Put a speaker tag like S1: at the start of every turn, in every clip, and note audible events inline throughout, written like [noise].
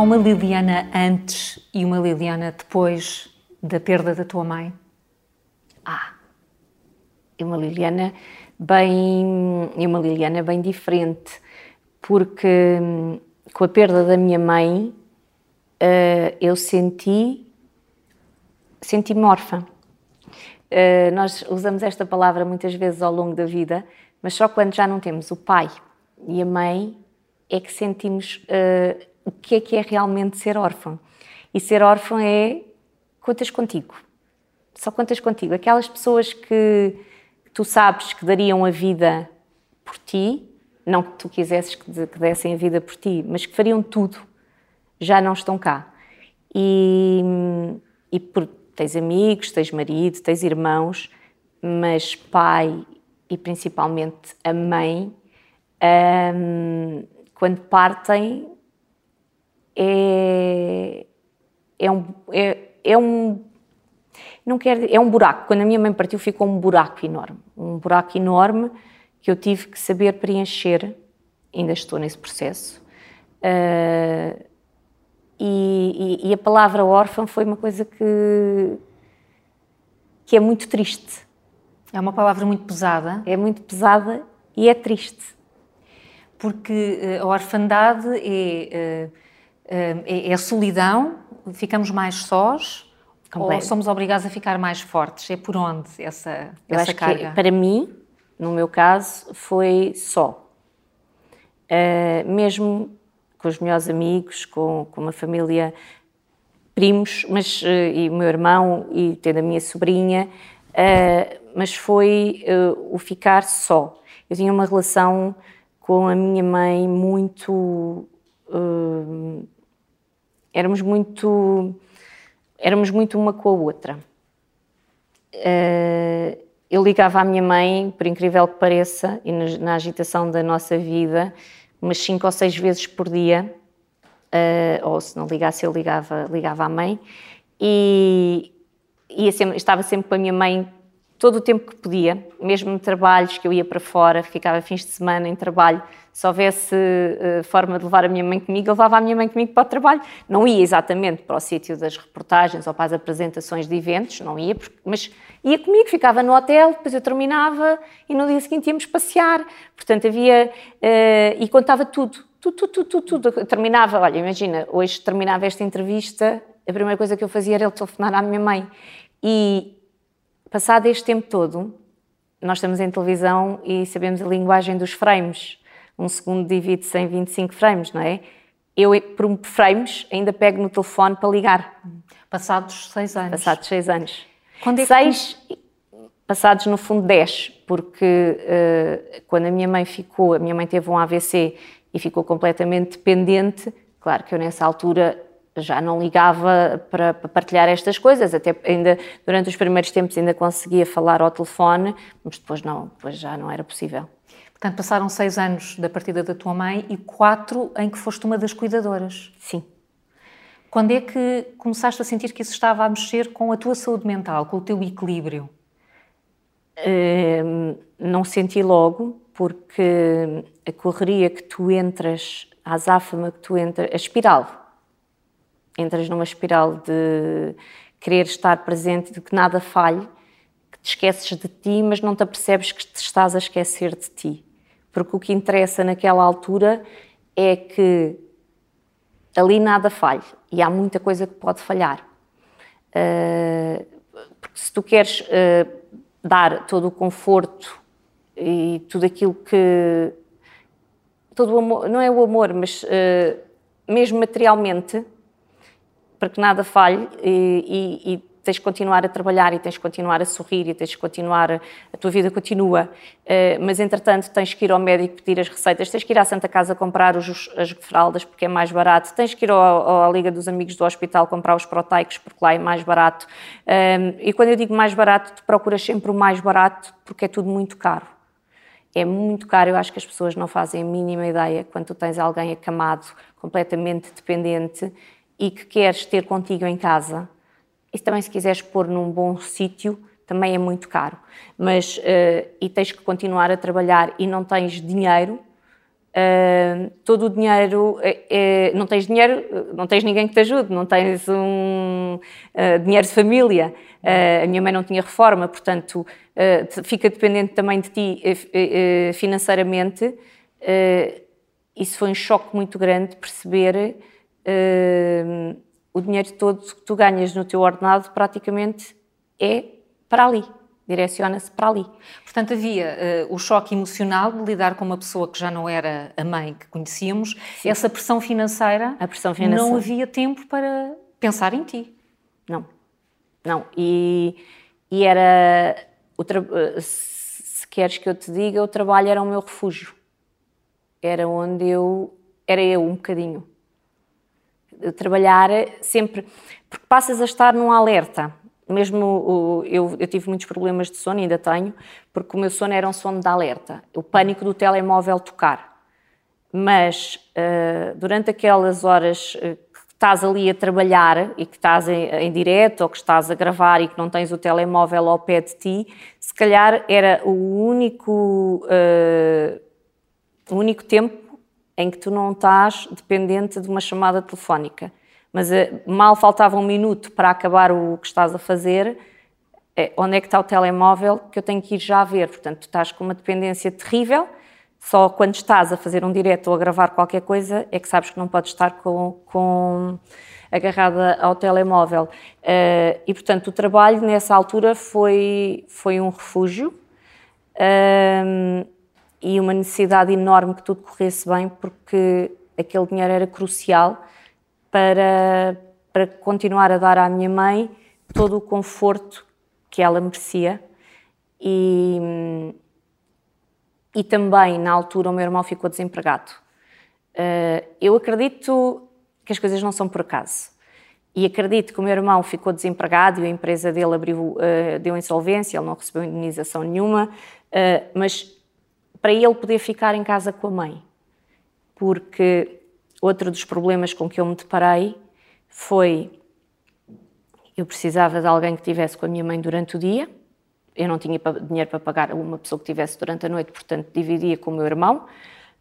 S1: Há uma Liliana antes e uma Liliana depois da perda da tua mãe?
S2: Ah, e uma Liliana bem e uma Liliana bem diferente, porque hum, com a perda da minha mãe uh, eu senti senti-me órfã. Uh, nós usamos esta palavra muitas vezes ao longo da vida, mas só quando já não temos o pai e a mãe é que sentimos uh, o que é que é realmente ser órfão. E ser órfão é contas contigo. Só contas contigo. Aquelas pessoas que tu sabes que dariam a vida por ti, não que tu quisesses que dessem a vida por ti, mas que fariam tudo, já não estão cá. E, e por, tens amigos, tens marido, tens irmãos, mas pai e principalmente a mãe, hum, quando partem, é, é um. É, é um não quero, é um buraco. Quando a minha mãe partiu, ficou um buraco enorme. Um buraco enorme que eu tive que saber preencher. Ainda estou nesse processo. Uh, e, e, e, a palavra órfã foi uma coisa que, que é muito triste.
S1: É uma palavra muito pesada.
S2: É muito pesada e é triste.
S1: Porque eh, a orfandade é, eh, é, é a solidão, ficamos mais sós, Completo. Ou somos obrigados a ficar mais fortes? É por onde essa,
S2: Eu
S1: essa carga?
S2: Que, para mim, no meu caso, foi só. Uh, mesmo com os melhores amigos, com, com uma família, primos, mas, uh, e o meu irmão, e tendo a minha sobrinha, uh, mas foi o ficar só. Eu tinha uma relação com a minha mãe muito. Éramos muito éramos muito uma com a outra. Uh, eu ligava à minha mãe, por incrível que pareça, e na, agitação da nossa vida, umas cinco ou seis vezes por dia, uh, ou se não ligasse, eu ligava, ligava à mãe, e ia sempre, estava sempre com a minha mãe todo o tempo que podia, mesmo trabalhos que eu ia para fora, ficava fins de semana em trabalho, se houvesse uh, forma de levar a minha mãe comigo, eu levava a minha mãe comigo para o trabalho. Não ia exatamente para o sítio das reportagens ou para as apresentações de eventos, não ia, porque, mas ia comigo, ficava no hotel, depois eu terminava e no dia seguinte íamos passear. Portanto, havia. Uh, e contava tudo, tudo, tudo, tudo, tudo. Eu terminava, olha, imagina, hoje terminava esta entrevista, a primeira coisa que eu fazia era ele telefonar à minha mãe. E Passado este tempo todo, nós estamos em televisão e sabemos a linguagem dos frames. Um segundo divide-se em 25 frames, não é? Eu, por um frames, ainda pego no telefone para ligar.
S1: Passados seis anos.
S2: Passados seis anos. Quando é seis, que... passados no fundo dez, porque uh, quando a minha mãe ficou, a minha mãe teve um AVC e ficou completamente dependente, claro que eu nessa altura já não ligava para, para, partilhar estas coisas, até ainda durante os primeiros tempos ainda conseguia falar ao telefone, mas depois não, depois já não era possível.
S1: Portanto, passaram seis anos da partida da tua mãe e quatro em que foste uma das cuidadoras.
S2: Sim.
S1: Quando é que começaste a sentir que isso estava a mexer com a tua saúde mental, com o teu equilíbrio?
S2: Uh, não senti logo, porque a correria que tu entras, a azáfama que tu entras, a espiral entras numa espiral de querer estar presente, de que nada falhe, que te esqueces de ti, mas não te apercebes que te estás a esquecer de ti. Porque o que interessa naquela altura é que ali nada falhe e há muita coisa que pode falhar. Uh, porque se tu queres uh, dar todo o conforto e tudo aquilo que. todo o amor, não é o amor, mas uh, mesmo materialmente, para que nada falhe e, e, e, tens de continuar a trabalhar e tens de continuar a sorrir e tens de continuar, a, tua vida continua, uh, mas entretanto tens que ir ao médico pedir as receitas, tens que ir à Santa Casa comprar os, as fraldas porque é mais barato, tens que ir ao, ao, à Liga dos Amigos do Hospital comprar os proteicos porque lá é mais barato. Um, ehm, e quando eu digo mais barato, tu procuras sempre o mais barato porque é tudo muito caro. É muito caro, eu acho que as pessoas não fazem a mínima ideia quando tu tens alguém acamado, completamente dependente, e que queres ter contigo em casa, e também se quiseres pôr num bom sítio, também é muito caro. Mas, uh, e tens que continuar a trabalhar e não tens dinheiro, Uh, todo o dinheiro, é, não tens dinheiro, não tens ninguém que te ajude, não tens um uh, dinheiro de família. A minha mãe não tinha reforma, portanto, fica dependente também de ti financeiramente. isso foi um choque muito grande perceber o dinheiro todo que tu ganhas no teu ordenado praticamente é para ali direciona-se para ali.
S1: Portanto, havia uh, o choque emocional de lidar com uma pessoa que já não era a mãe que conhecíamos, Sim. essa pressão financeira, a pressão financeira, não havia tempo para pensar em ti.
S2: Não, não. E, e era, o eh, se queres que eu te diga, o trabalho era o meu refúgio. Era onde eu, era eu um bocadinho. Trabalhar sempre, porque passas a estar num alerta mesmo eu, eu, tive muitos problemas de sono, ainda tenho, porque o meu sono era um sono de alerta, o pânico do telemóvel tocar. Mas uh, durante aquelas horas uh, que estás ali a trabalhar e que estás em, em direto ou que estás a gravar e que não tens o telemóvel ao pé de ti, se calhar era o único, uh, o único tempo em que tu não estás dependente de uma chamada telefónica mas uh, mal faltava um minuto para acabar o que estás a fazer, é, onde é que está o telemóvel que eu tenho que ir já ver? Portanto, tu estás com uma dependência terrível, só quando estás a fazer um direto ou a gravar qualquer coisa é que sabes que não podes estar com, com agarrada ao telemóvel. Uh, e, portanto, o trabalho nessa altura foi, foi um refúgio uh, e uma necessidade enorme que tudo corresse bem, porque aquele dinheiro era crucial para, para continuar a dar à minha mãe todo o conforto que ela merecia. E, e também, na altura, o meu irmão ficou desempregado. Uh, eu acredito que as coisas não são por acaso. E acredito que o meu irmão ficou desempregado e a empresa dele abriu, uh, deu insolvência, ele não recebeu indenização nenhuma, uh, mas para ele poder ficar em casa com a mãe. Porque Outro dos problemas com que eu me deparei foi eu precisava de alguém que estivesse com a minha mãe durante o dia. Eu não tinha dinheiro para pagar uma pessoa que estivesse durante a noite, portanto dividia com o meu irmão,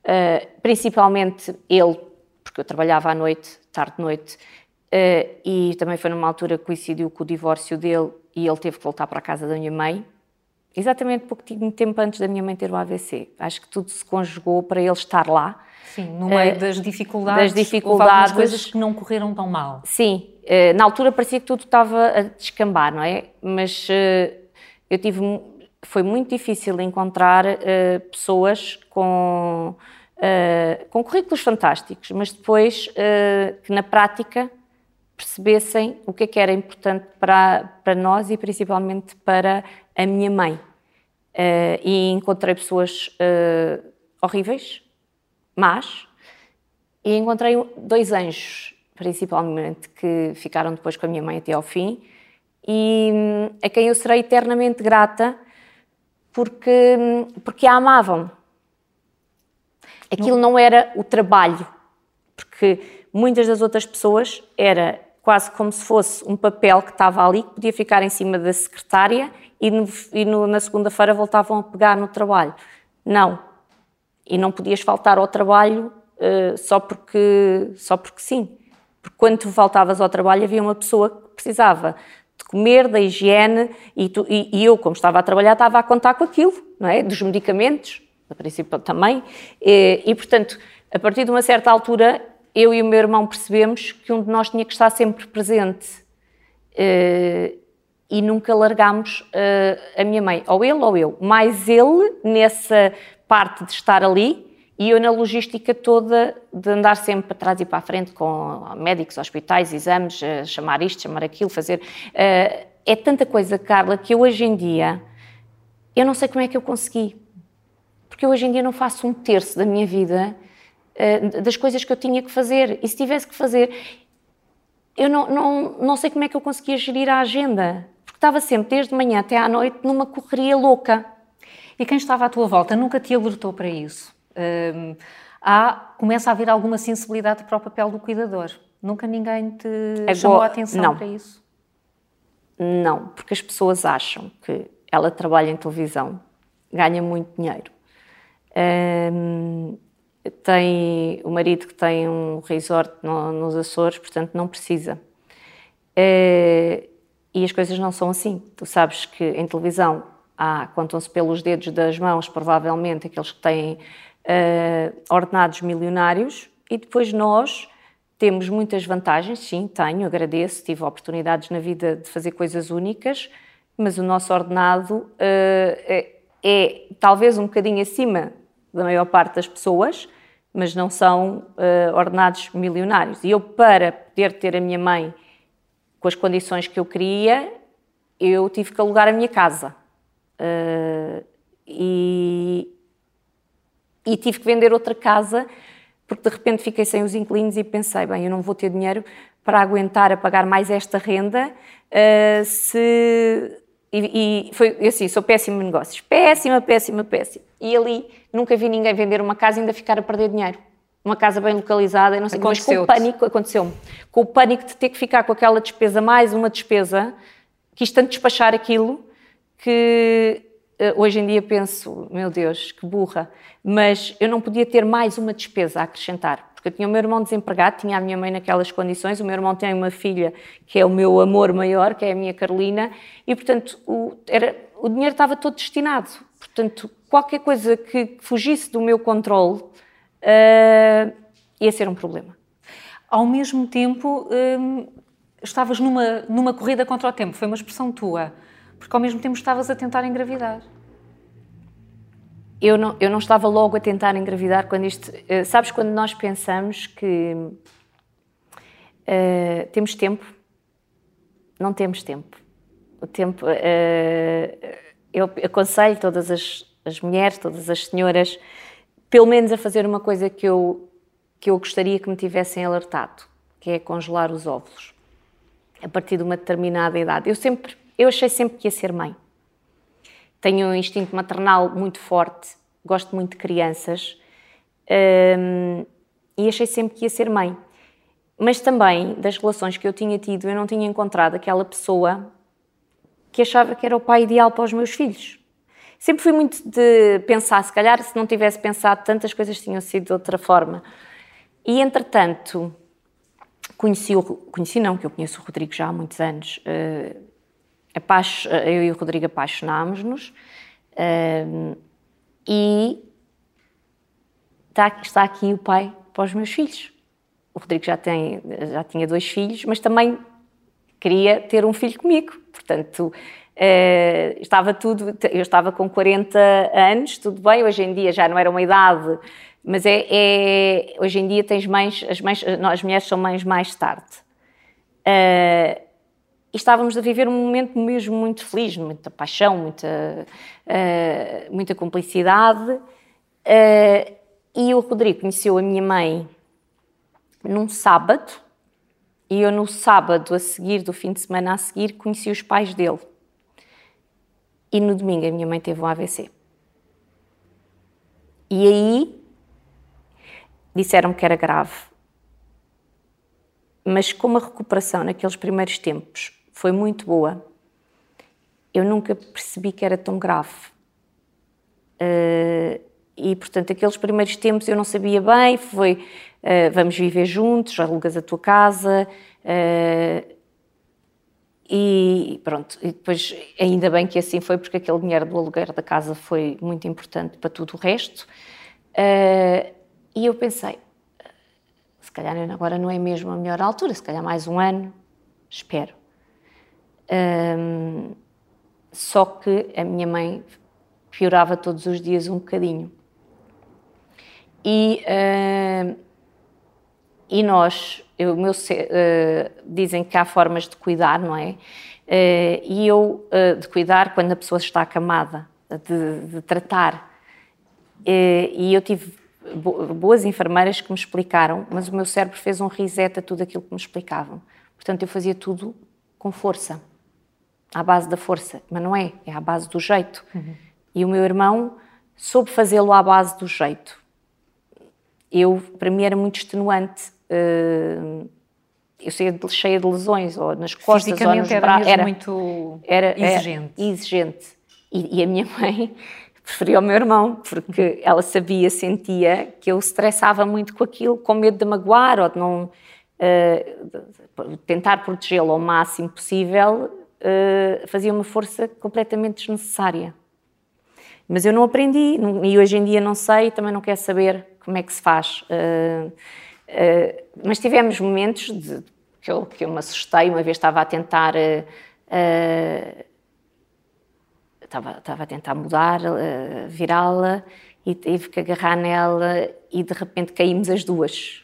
S2: uh, principalmente ele, porque eu trabalhava à noite, tarde-noite, uh, e também foi numa altura que coincidiu com o divórcio dele e ele teve que voltar para a casa da minha mãe, exatamente pouquinho tempo antes da minha mãe ter o AVC. Acho que tudo se conjugou para ele estar lá
S1: Sim, no meio uh, das dificuldades, das dificuldades, coisas que não correram tão mal.
S2: Sim, uh, na altura parecia que tudo estava a descambar, não é? Mas uh, eu tive, foi muito difícil encontrar pessoas com, com currículos fantásticos, mas depois que na prática percebessem o que é que era importante para, para nós e principalmente para a minha mãe. e encontrei pessoas horríveis, mas e encontrei dois anjos, principalmente, que ficaram depois com a minha mãe até ao fim e hum, a quem eu serei eternamente grata porque, hum, porque a amavam. Aquilo não era o trabalho, porque muitas das outras pessoas era quase como se fosse um papel que estava ali, que podia ficar em cima da secretária e, no, e no, na segunda-feira voltavam a pegar no trabalho. Não, e não podias faltar ao trabalho uh, só, porque, só porque sim. Porque quando tu faltavas ao trabalho havia uma pessoa que precisava de comer, da higiene, e, tu, e, e eu, como estava a trabalhar, estava a contar com aquilo, não é? Dos medicamentos, a princípio também. E, e, portanto, a partir de uma certa altura, eu e o meu irmão percebemos que um de nós tinha que estar sempre presente. Uh, e nunca largámos uh, a minha mãe, ou ele ou eu, mais ele nessa parte de estar ali e eu na logística toda de andar sempre para trás e para a frente com médicos, hospitais, exames, eh, chamar isto, chamar aquilo, fazer. Eh, é tanta coisa, Carla, que eu hoje em dia eu não sei como é que eu consegui. Porque eu hoje em dia não faço um terço da minha vida eh, das coisas que eu tinha que fazer. E se tivesse que fazer, eu não, não, não sei como é que eu conseguia gerir a agenda. Porque estava sempre, desde manhã até à noite, numa correria louca.
S1: E quem estava à tua volta nunca te alertou para isso? Um, há, começa a haver alguma sensibilidade para o papel do cuidador. Nunca ninguém te Agora, chamou a atenção não. para isso?
S2: Não, porque as pessoas acham que ela trabalha em televisão, ganha muito dinheiro. Um, tem o marido que tem um resort no, nos Açores, portanto não precisa. É, e as coisas não são assim. Tu sabes que em televisão há, contam-se pelos dedos das mãos, provavelmente, aqueles que têm uh, ordenados milionários, e depois nós temos muitas vantagens, sim, tenho, agradeço, tive oportunidades na vida de fazer coisas únicas, mas o nosso ordenado uh, é, é, talvez um bocadinho acima da maior parte das pessoas, mas não são uh, ordenados milionários. E eu, para poder ter a minha mãe com as condições que eu queria, eu tive que alugar a minha casa. Uh, e, e tive que vender outra casa porque de repente fiquei sem os inquilinos e pensei, bem, eu não vou ter dinheiro para aguentar a pagar mais esta renda uh, se... E, e, foi assim, sou péssima em negócios. Péssima, péssima, péssima. E ali nunca vi ninguém vender uma casa e ainda ficar a perder dinheiro. Uma casa bem localizada, e não sei mas com o pânico, aconteceu-me. Com o pânico de ter que ficar com aquela despesa, mais uma despesa, quis tanto despachar aquilo que eh, hoje em dia penso, meu Deus, que burra, mas eu não podia ter mais uma despesa a acrescentar, porque eu tinha o meu irmão desempregado, tinha a minha mãe naquelas condições, o meu irmão tem uma filha que é o meu amor maior, que é a minha Carolina, e portanto o, era, o dinheiro estava todo destinado. Portanto, qualquer coisa que fugisse do meu controle uh, ia ser um problema.
S1: Ao mesmo tempo, hum, estavas numa, numa corrida contra o tempo, foi uma expressão tua porque ao mesmo tempo estavas a tentar engravidar.
S2: Eu não, eu não estava logo a tentar engravidar quando isto. Uh, sabes quando nós pensamos que uh, temos tempo? Não temos tempo. O tempo. Uh, eu aconselho todas as, as mulheres, todas as senhoras, pelo menos a fazer uma coisa que eu, que eu gostaria que me tivessem alertado, que é congelar os óvulos a partir de uma determinada idade. Eu sempre eu achei sempre que ia ser mãe. Tenho um instinto maternal muito forte, gosto muito de crianças hum, e achei sempre que ia ser mãe. Mas também, das relações que eu tinha tido, eu não tinha encontrado aquela pessoa que achava que era o pai ideal para os meus filhos. Sempre fui muito de pensar, se calhar, se não tivesse pensado, tantas coisas tinham sido de outra forma. E, entretanto, conheci, o, conheci não, que eu conheço o Rodrigo já há muitos anos, uh, eu e o Rodrigo apaixonámos-nos um, e está, está aqui o pai para os meus filhos. O Rodrigo já, tem, já tinha dois filhos, mas também queria ter um filho comigo. Portanto, uh, estava tudo. Eu estava com 40 anos, tudo bem. Hoje em dia já não era uma idade, mas é, é hoje em dia tens mães, as mães, as mulheres são mães mais tarde. Uh, e estávamos a viver um momento mesmo muito feliz, muita paixão, muita, uh, muita cumplicidade. E o Rodrigo conheceu a minha mãe num sábado, e eu no sábado a seguir, do fim de semana a seguir, conheci os pais dele. E no domingo a minha mãe teve um AVC. E aí disseram que era grave. Mas como a recuperação naqueles primeiros tempos foi muito boa. Eu nunca percebi que era tão grave. Uh, e, portanto, aqueles primeiros tempos eu não sabia bem, foi uh, vamos viver juntos, alugas a tua casa, uh, e pronto, e depois ainda bem que assim foi, porque aquele dinheiro do aluguer da casa foi muito importante para tudo o resto. e eu pensei, se calhar agora não é mesmo a melhor altura, se calhar mais um ano, espero. Um, só que a minha mãe piorava todos os dias um bocadinho. E, uh, e nós, eu, meu, uh, dizem que há formas de cuidar, não é? Uh, e eu, de cuidar quando a pessoa está acamada, de, de tratar. e eu tive boas enfermeiras que me explicaram, mas o meu cérebro fez um reset a tudo aquilo que me explicavam. Portanto, eu fazia tudo com força à base da força, mas não é, é à base do jeito. Uhum. E o meu irmão soube fazê-lo à base do jeito. Eu, para mim, era muito extenuante. Uh, eu saía cheia de lesões, ou nas costas, ou nos
S1: braços. Era, era muito era, exigente.
S2: Era exigente. E, e, a minha [laughs] mãe preferia o meu irmão, porque ela sabia, sentia que eu estressava muito com aquilo, com medo de magoar ou de não uh, tentar protegê-lo ao máximo possível, uh, fazia uma força completamente desnecessária. Mas eu não aprendi e hoje em dia não sei, também não quero saber como é que se faz. Uh, mas tivemos momentos de, que, eu, que eu me assustei, uma vez estava a tentar estava, estava a tentar mudar, uh, virá-la e tive que agarrar nela e de repente caímos as duas.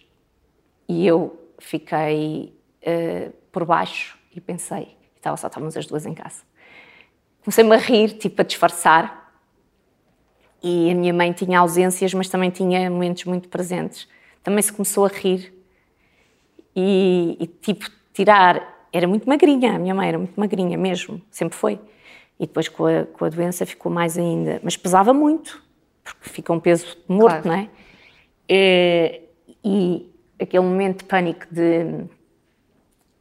S2: E eu fiquei uh, por baixo e pensei, estava, só estávamos as duas em casa. Comecei-me a rir, tipo a disfarçar. E a minha mãe tinha ausências, mas também tinha momentos muito presentes. Também se começou a rir e, e tipo tirar. Era muito magrinha, a minha mãe era muito magrinha mesmo, sempre foi. E depois com a, com a doença ficou mais ainda. Mas pesava muito, porque fica um peso morto, claro. não é? E, e aquele momento de pânico de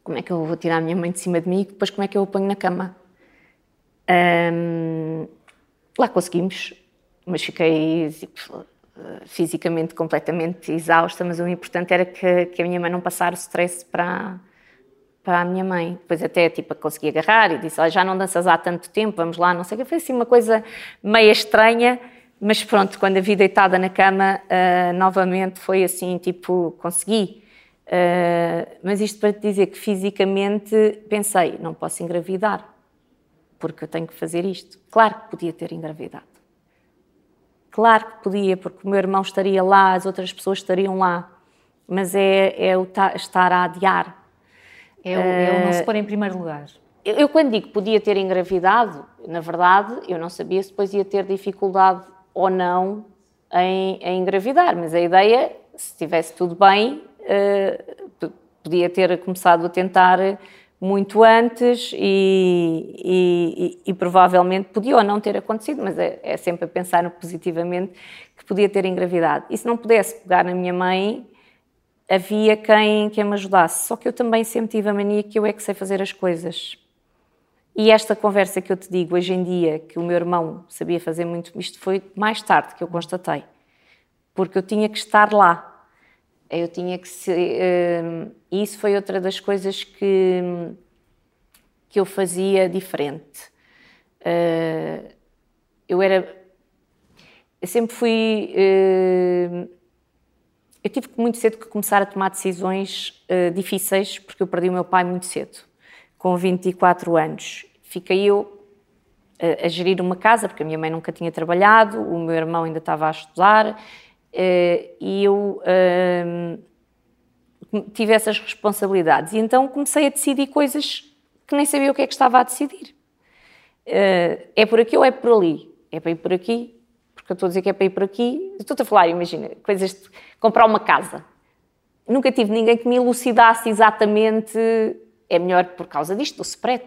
S2: como é que eu vou tirar a minha mãe de cima de mim e depois como é que eu a ponho na cama. Lá conseguimos, mas fiquei tipo, fisicamente completamente exausta, mas o importante era que, que a minha mãe não passasse o stress para, para a minha mãe. Depois até tipo, consegui agarrar e disse, oh, já não danças há tanto tempo, vamos lá, não sei o que. Foi assim uma coisa meio estranha, mas pronto, quando a vi deitada na cama, uh, novamente foi assim, tipo, consegui. Uh, mas isto para te dizer que fisicamente pensei, não posso engravidar, porque eu tenho que fazer isto. Claro que podia ter engravidado. Claro que podia, porque o meu irmão estaria lá, as outras pessoas estariam lá. Mas é, é o estar a adiar
S1: é o, é o não se pôr em primeiro lugar.
S2: Eu, eu, quando digo podia ter engravidado, na verdade, eu não sabia se depois ia ter dificuldade ou não em, em engravidar, mas a ideia, se estivesse tudo bem, uh, podia ter começado a tentar muito antes e, e, e, provavelmente podia ou não ter acontecido, mas é, é sempre a pensar positivamente que podia ter engravidado. E se não pudesse pegar na minha mãe, havia quem, quem me ajudasse. Só que eu também sempre tive a mania que eu é que sei fazer as coisas. E esta conversa que eu te digo hoje em dia, que o meu irmão sabia fazer muito, isto foi mais tarde que eu constatei. Porque eu tinha que estar lá. Eu tinha que ser. Uh, isso foi outra das coisas que, que eu fazia diferente. Uh, eu era. Eu sempre fui. Uh, eu tive muito cedo que começar a tomar decisões uh, difíceis, porque eu perdi o meu pai muito cedo, com 24 anos. Fiquei eu uh, a gerir uma casa, porque a minha mãe nunca tinha trabalhado, o meu irmão ainda estava a estudar, e eu tive essas responsabilidades. E então comecei a decidir coisas que nem sabia o que é que estava a decidir. é por aqui ou é por ali? É para ir por aqui porque eu estou a dizer que é para ir por aqui. Estou-te a falar, imagina, coisas de comprar uma casa. Nunca tive ninguém que me elucidasse exatamente é melhor por causa disto, do spread,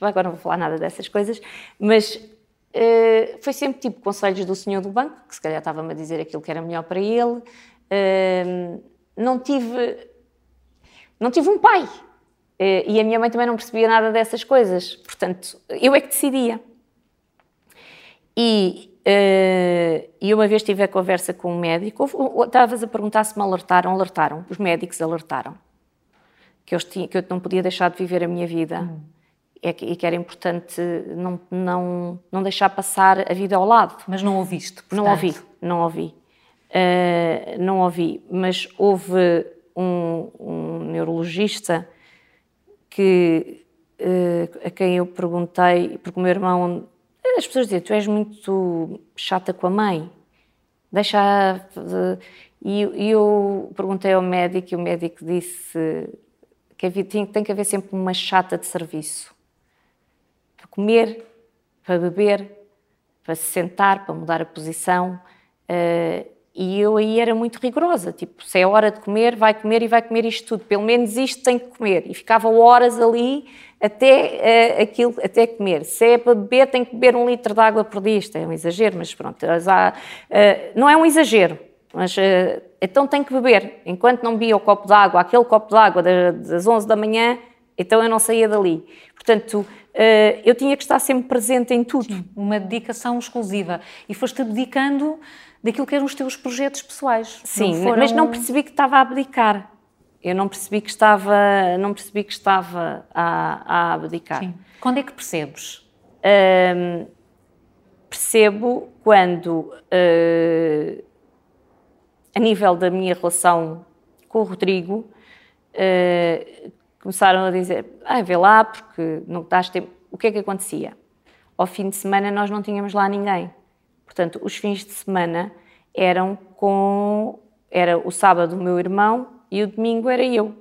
S2: agora não vou falar nada dessas coisas, mas uh, foi sempre tipo conselhos do senhor do banco, que se calhar estava-me a dizer aquilo que era melhor para ele. Uh, não tive não tive um pai. Uh, e a minha mãe também não percebia nada dessas coisas. Portanto, eu é que decidia. E Uh, e uma vez tive a conversa com um médico, estavas a perguntar se me alertaram, alertaram, os médicos alertaram, que eu, tinha, que eu não podia deixar de viver a minha vida hum. E que era importante não, não, não deixar passar a vida ao lado.
S1: Mas não ouviste, portanto.
S2: Não ouvi, não ouvi. Uh, não ouvi, mas houve um, um neurologista que, uh, a quem eu perguntei, porque o meu irmão as pessoas dizem, tu és muito chata com a mãe, deixa... E, e eu perguntei ao médico e o médico disse que havia, tem, tem que haver sempre uma chata de serviço. Comer, para beber, para se sentar, para mudar a posição. Uh, e eu aí era muito rigorosa, tipo, se é hora de comer, vai comer e vai comer isto tudo, pelo menos isto tem que comer. E ficava horas ali até uh, aquilo, até comer. Se é para beber, tem que beber um litro de água por dia. Isto é um exagero, mas pronto, há, uh, não é um exagero, mas então tem que beber. Enquanto não bebia o copo de água, aquele copo de água das 11 da manhã, então eu não saía dali. Portanto, eu tinha que estar sempre presente em tudo. Sim,
S1: uma dedicação exclusiva. E foste abdicando daquilo que eram os teus projetos pessoais.
S2: Sim, não foram... mas não percebi que estava a abdicar. Eu não percebi que estava, não percebi que estava a, a abdicar. Sim.
S1: Quando é que percebes?
S2: Um, percebo quando, uh, a nível da minha relação com o Rodrigo, uh, começaram a dizer: ah, vê lá, porque não estás tempo. O que é que acontecia? Ao fim de semana nós não tínhamos lá ninguém. Portanto, os fins de semana eram com. Era o sábado o meu irmão e o domingo era eu.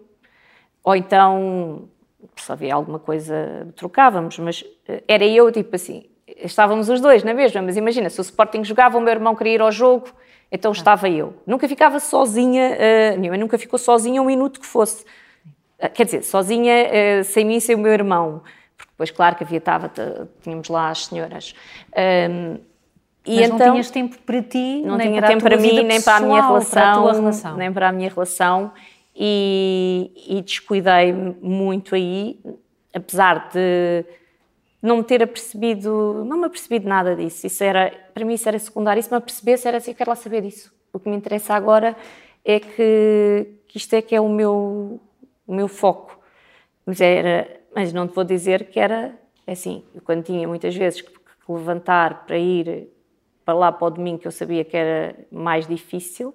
S2: Ou então, se havia alguma coisa, trocávamos, mas eh, era eu, tipo assim, estávamos os dois na mesma, mas imagina, se o Sporting jogava, o meu irmão queria ir ao jogo, então ah. estava eu. Nunca ficava sozinha, uh, minha mãe nunca ficou sozinha um minuto que fosse. Uh, quer dizer, sozinha, uh, sem mim e sem o meu irmão. Porque depois, claro que havia, estava, tínhamos lá as senhoras.
S1: Um, e Mas então, não tinhas tempo para ti,
S2: não nem tinha para tempo para mim, nem para a minha relação, para a relação, nem para a minha relação, e, e descuidei muito aí, apesar de não me ter apercebido, não me apercebido nada disso. Isso era, para mim isso era secundário. Se me apercebesse era assim, eu quero lá saber disso. O que me interessa agora é que, que isto é que é o meu, o meu foco. Mas, era, mas não te vou dizer que era assim, quando tinha muitas vezes que, que levantar para ir para lá para o domingo, que eu sabia que era mais difícil,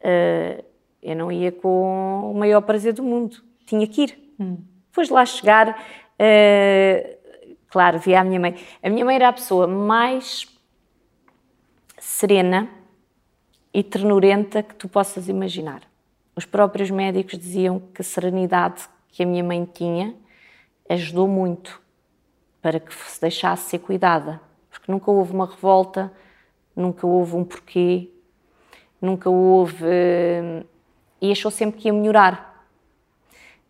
S2: uh, eu não ia com o maior prazer do mundo. Tinha que ir. Hum. Depois de lá chegar, uh, claro, via a minha mãe. A minha mãe era a pessoa mais serena e ternurenta que tu possas imaginar. Os próprios médicos diziam que a serenidade que a minha mãe tinha ajudou muito para que se deixasse ser cuidada porque nunca houve uma revolta, nunca houve um porquê, nunca houve. e achou sempre que ia melhorar.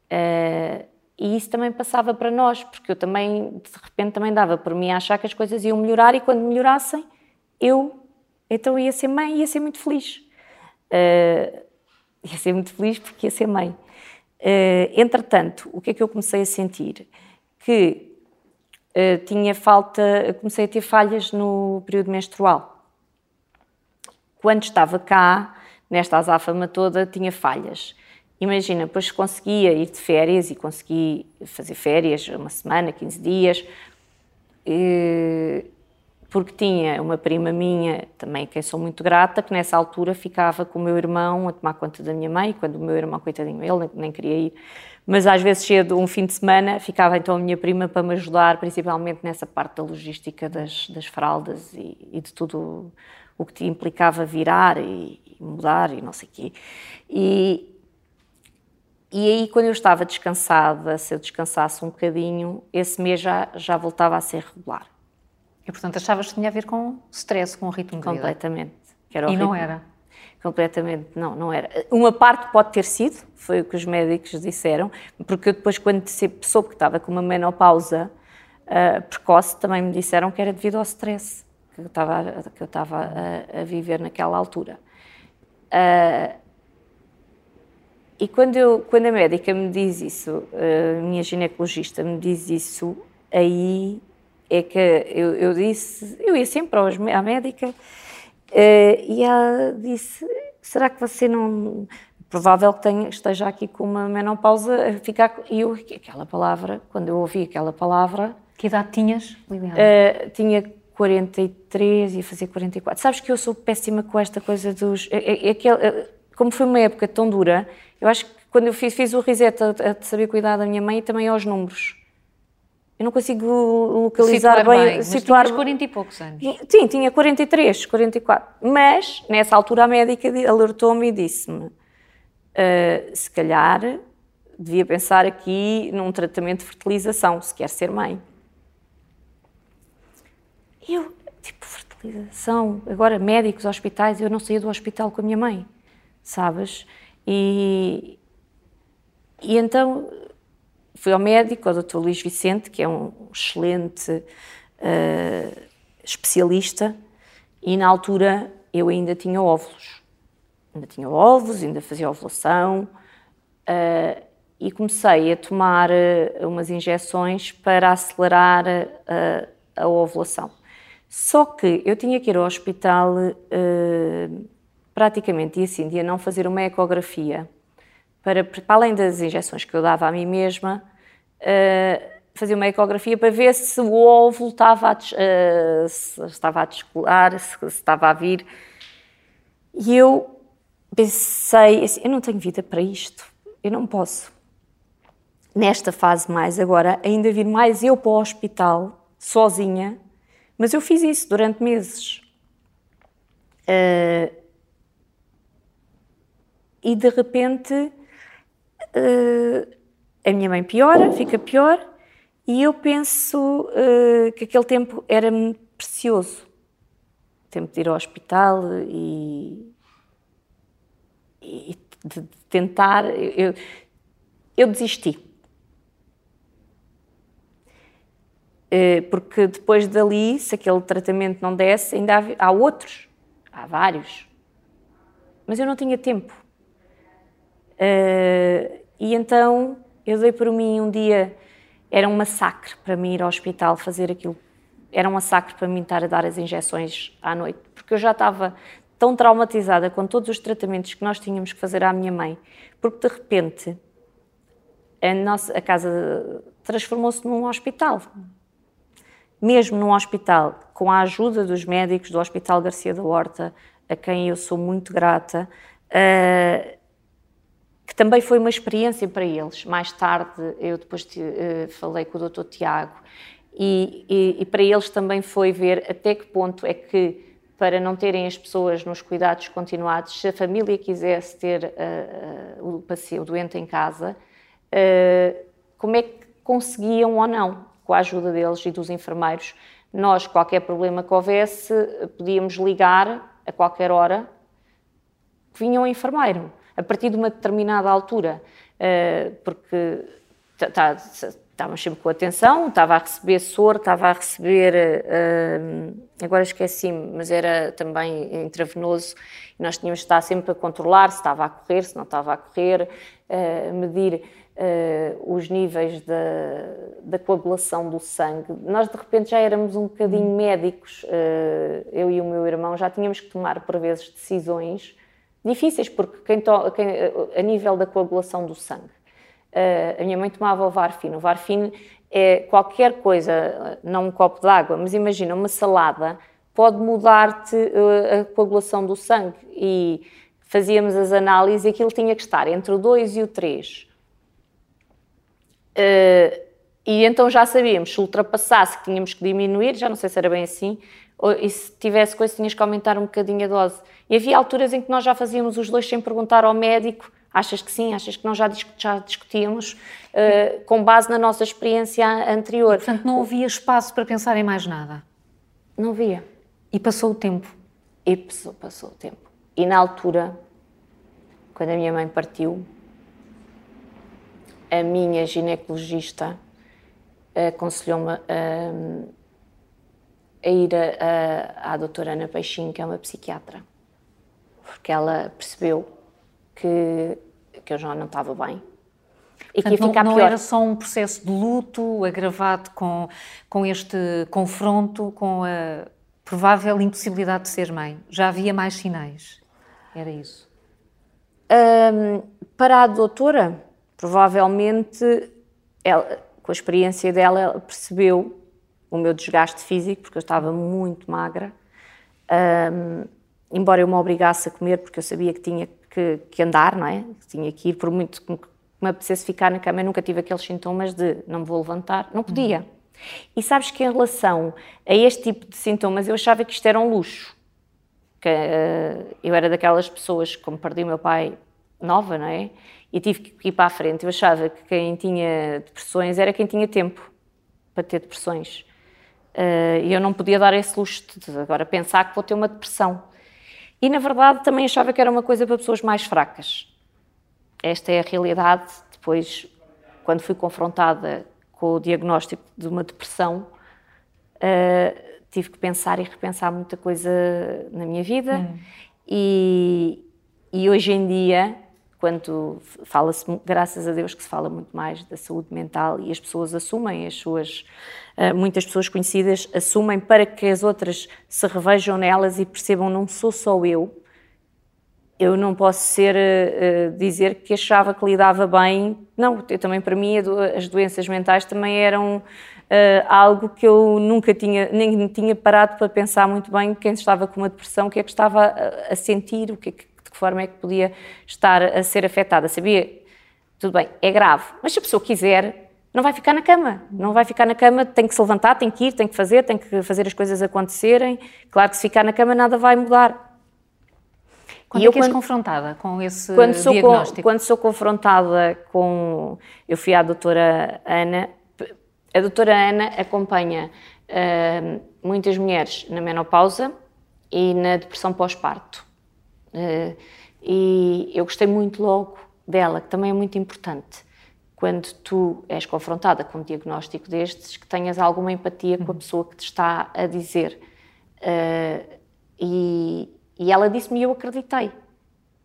S2: Uh, e isso também passava para nós, porque eu também, de repente, também dava por mim a achar que as coisas iam melhorar e quando melhorassem, eu, então ia ser mãe e ia ser muito feliz. Uh, ia ser muito feliz porque ia ser mãe. Uh, entretanto, o que é que eu comecei a sentir? Que uh, tinha falta, comecei a ter falhas no período menstrual. Quando estava cá, nesta azáfama toda, tinha falhas. Imagina, depois conseguia ir de férias e consegui fazer férias uma semana, 15 dias, porque tinha uma prima minha, também quem sou muito grata, que nessa altura ficava com o meu irmão a tomar conta da minha mãe, quando o meu irmão, coitadinho, ele nem queria ir mas às vezes cedo, um fim de semana, ficava então a minha prima para me ajudar, principalmente nessa parte da logística das, das fraldas e, e, de tudo o que te implicava virar e, e mudar e não sei o quê. E, e aí, quando eu estava descansada, se eu descansasse um bocadinho, esse mês já, já voltava a ser regular.
S1: E, portanto, achavas que tinha a ver com stress, com o ritmo
S2: de Completamente.
S1: E ritmo. não era?
S2: completamente, não, não era. Uma parte pode ter sido, foi o que os médicos disseram, porque eu depois, quando soube que estava com uma menopausa uh, precoce, também me disseram que era devido ao stress que eu estava, que eu estava a, a viver naquela altura. Uh, e quando, eu, quando a médica me diz isso, a minha ginecologista me diz isso, aí é que eu, eu disse, eu ia sempre aos, à médica Uh, e ela disse: será que você não. Provável que tenha, esteja aqui com uma menopausa a ficar. E eu, aquela palavra, quando eu ouvi aquela palavra.
S1: Que idade tinhas, Liliana?
S2: Uh, tinha 43 e ia fazer 44. Sabes que eu sou péssima com esta coisa dos. É, é, é, como foi uma época tão dura, eu acho que quando eu fiz, fiz o reset a, a saber cuidar da minha mãe e também aos números. Eu não consigo localizar
S1: situar bem, bem situar. Mas 40 e poucos anos.
S2: Sim, tinha 43, 44. Mas, nessa altura, a médica alertou-me e disse-me: uh, se calhar devia pensar aqui num tratamento de fertilização, se quer ser mãe. Eu, tipo, fertilização, agora médicos, hospitais, eu não saía do hospital com a minha mãe, sabes? E, e então fui ao médico, ao Dr. Luís Vicente, que é um excelente uh, especialista, e na altura eu ainda tinha óvulos. Ainda tinha óvulos, ainda fazia ovulação, uh, e comecei a tomar uh, umas injeções para acelerar a ovulação. Só que eu tinha que ir ao hospital praticamente dia sim, dia não fazer uma ecografia para, para além das injeções que eu dava a mim mesma, fazer uma ecografia para ver se o óvulo estava a, se estava a descolar, se, se estava a vir. E eu pensei assim, eu não tenho vida para isto, eu não posso. Nesta fase mais agora, ainda vir mais eu para o hospital, sozinha, mas eu fiz isso durante meses. Uh, e de repente uh, a minha mãe piora, fica pior, e eu penso uh, que aquele tempo era precioso. O tempo de ir ao hospital e, e de, de tentar. Eu, eu desisti. Uh, porque depois dali, se aquele tratamento não desse, ainda há, há outros, há vários. Mas eu não tinha tempo. E então eu dei por mim um dia era um massacre para mim ir ao hospital fazer aquilo. Era um massacre para mim estar a dar as injeções à noite, porque eu já estava tão traumatizada com todos os tratamentos que nós tínhamos que fazer à minha mãe, porque de repente a, nossa, a casa transformou-se num hospital. Mesmo num hospital, com a ajuda dos médicos do Hospital Garcia da Horta, a quem eu sou muito grata, uh, que também foi uma experiência para eles. Mais tarde, eu depois uh, falei com o Dr. Tiago, e, e, e, para eles também foi ver até que ponto é que, para não terem as pessoas nos cuidados continuados, se a família quisesse ter uh, uh, o doente em casa, como é que conseguiam ou não, com a ajuda deles e dos enfermeiros. Nós, qualquer problema que houvesse, podíamos ligar a qualquer hora, vinha um enfermeiro a partir de uma determinada altura, eh, porque estávamos sempre com atenção, estava a receber soro, estava a receber, eh, agora esqueci-me, mas era também intravenoso, e nós tínhamos de estar sempre a controlar se estava a correr, se não estava a correr, eh, medir os níveis da, da coagulação do sangue. Nós, de repente, já éramos um bocadinho médicos, eu e o meu irmão, já tínhamos que tomar, por vezes, decisões difíceis, porque quem to, quem, a nível da coagulação do sangue, uh, a minha mãe tomava o Varfin. O Varfin é qualquer coisa, não um copo de água, mas imagina uma salada, pode mudar-te uh, a coagulação do sangue. E fazíamos as análises e aquilo tinha que estar entre o 2 e o 3. Uh, eh, e então já sabíamos, se ultrapassasse que tínhamos que diminuir, já não sei se era bem assim, e se tivesse coisa, tinhas que aumentar um bocadinho a dose. E havia alturas em que nós já fazíamos os dois sem perguntar ao médico: achas que sim, achas que nós já, já discutíamos, uh, com base na nossa experiência anterior.
S1: Portanto, não havia espaço para pensar em mais nada?
S2: Não havia.
S1: E passou o tempo?
S2: E passou, passou o tempo. E na altura, quando a minha mãe partiu, a minha ginecologista aconselhou-me a a ir a, a, à doutora Ana Peixinho, que é uma psiquiatra, porque ela percebeu que, que eu já não estava bem.
S1: E Portanto, que ia ficar não, não pior. era só um processo de luto agravado com, com este confronto, com a provável impossibilidade de ser mãe. Já havia mais sinais. Era isso.
S2: Um, para a doutora, provavelmente, ela, com a experiência dela, ela percebeu o meu desgaste físico, porque eu estava muito magra. Um, embora eu me obrigasse a comer, porque eu sabia que tinha que, que, andar, não é? Que tinha que ir, por muito que me apetecesse ficar na cama, eu nunca tive aqueles sintomas de não me vou levantar, não podia. Uhum. E sabes que em relação a este tipo de sintomas, eu achava que isto era um luxo. Que, uh, eu era daquelas pessoas, como perdi o meu pai nova, não é? E tive que ir para a frente. Eu achava que quem tinha depressões era quem tinha tempo para ter depressões. Eh, e eu não podia dar esse luxo de agora pensar que vou ter uma depressão. E na verdade também achava que era uma coisa para pessoas mais fracas. Esta é a realidade. Depois, quando fui confrontada com o diagnóstico de uma depressão, uh, tive que pensar e repensar muita coisa na minha vida. Hum. E, e hoje em dia, quando fala-se, graças a Deus que se fala muito mais da saúde mental e as pessoas assumem as suas, uh, muitas pessoas conhecidas assumem para que as outras se revejam nelas e percebam não sou só eu, eu não posso ser uh, dizer que achava que lidava bem. Não, eu também para mim as doenças mentais também eram uh, algo que eu nunca tinha nem tinha parado para pensar muito bem quem estava com uma depressão, o que é que estava a, a sentir, o que, é que, que forma é que podia estar a ser afetada. Sabia, tudo bem, é grave, mas se a pessoa quiser, não vai ficar na cama, não vai ficar na cama, tem que se levantar, tem que ir, tem que fazer, tem que fazer as coisas acontecerem. Claro que se ficar na cama nada vai mudar
S1: quando e é eu, que és quando, confrontada com esse
S2: quando
S1: sou diagnóstico?
S2: Com, quando sou confrontada com... Eu fui à doutora Ana. A doutora Ana acompanha uh, muitas mulheres na menopausa e na depressão pós-parto. Uh, e eu gostei muito logo dela, que também é muito importante. Quando tu és confrontada com um diagnóstico destes, que tenhas alguma empatia com a uhum. pessoa que te está a dizer. Uh, e, e ela disse-me e eu acreditei.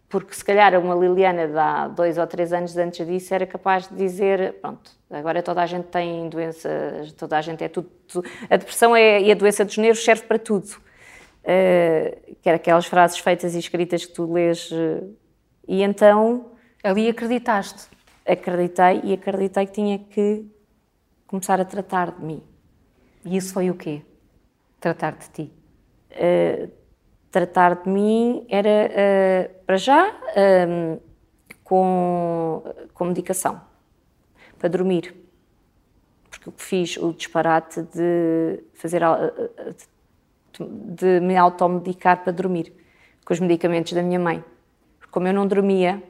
S2: Porque se calhar uma Liliana de há dois ou três anos antes disso era capaz de dizer, pronto, agora toda a gente tem doenças, toda a gente é tudo, tudo. a depressão é, e a doença dos nervos serve para tudo. Uh, que era aquelas frases feitas e escritas que tu lês. Uh, e então...
S1: Ali acreditaste?
S2: Acreditei e acreditei que tinha que começar a tratar de mim.
S1: E isso foi o quê? Tratar de ti?
S2: Uh, tratar de mim era, para já, um, ehm, com, com medicação, para dormir. Porque eu fiz o disparate de fazer de me automedicar para dormir com os medicamentos da minha mãe. Como eu não dormia,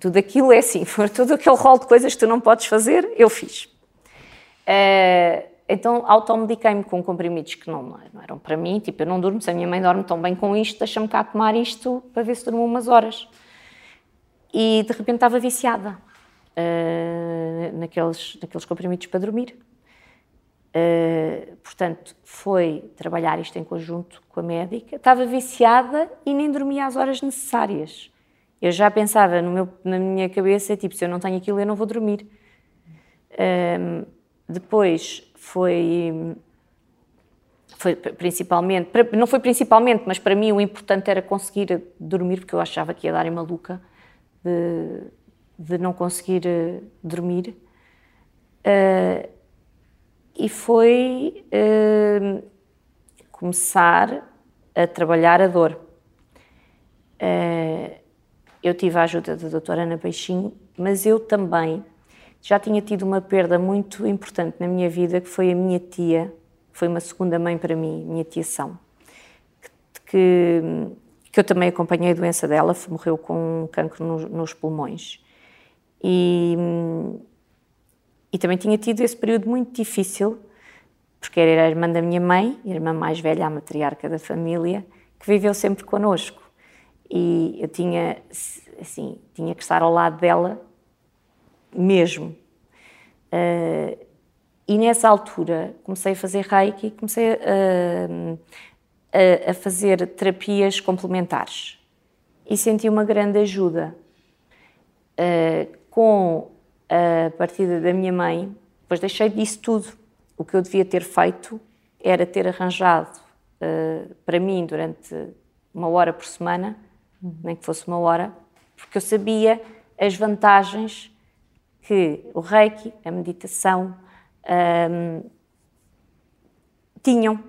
S2: tudo aquilo é assim, [laughs] for todo aquele rol de coisas que tu não podes fazer, eu fiz. Uh, então automediquei-me com comprimidos que não, não, eram para mim, tipo, eu não durmo, se a minha mãe dorme tão bem com isto, deixa-me cá tomar isto para ver se durmo umas horas. E de repente estava viciada uh, naqueles, naqueles comprimidos para dormir. Uh, portanto, foi trabalhar isto em conjunto com a médica. Estava viciada e nem dormia às horas necessárias. Eu já pensava meu, na minha cabeça, tipo, se eu não tenho aquilo, eu não vou dormir. Uh, depois foi foi principalmente, não foi principalmente, mas para mim o importante era conseguir dormir, porque eu achava que ia dar em maluca de, de não conseguir eh, dormir. Uh, e foi uh, começar a trabalhar a dor. Uh, eu tive a ajuda da doutora Ana Peixinho, mas eu também já tinha tido uma perda muito importante na minha vida, que foi a minha tia, foi uma segunda mãe para mim, minha tia São, que, que eu também acompanhei a doença dela, morreu com um cancro nos, nos pulmões. E, e também tinha tido esse período muito difícil, porque era a irmã da minha mãe, a irmã mais velha, a matriarca da família, que viveu sempre connosco. E eu tinha, assim, tinha que estar ao lado dela mesmo. Uh, e nessa altura comecei a fazer reiki, comecei a, a, a, fazer terapias complementares e senti uma grande ajuda. Uh, com a partida da minha mãe, depois deixei disso tudo. O que eu devia ter feito era ter arranjado uh, para mim durante uma hora por semana, nem que fosse uma hora, porque eu sabia as vantagens que o reiki, a meditação, um, tinham.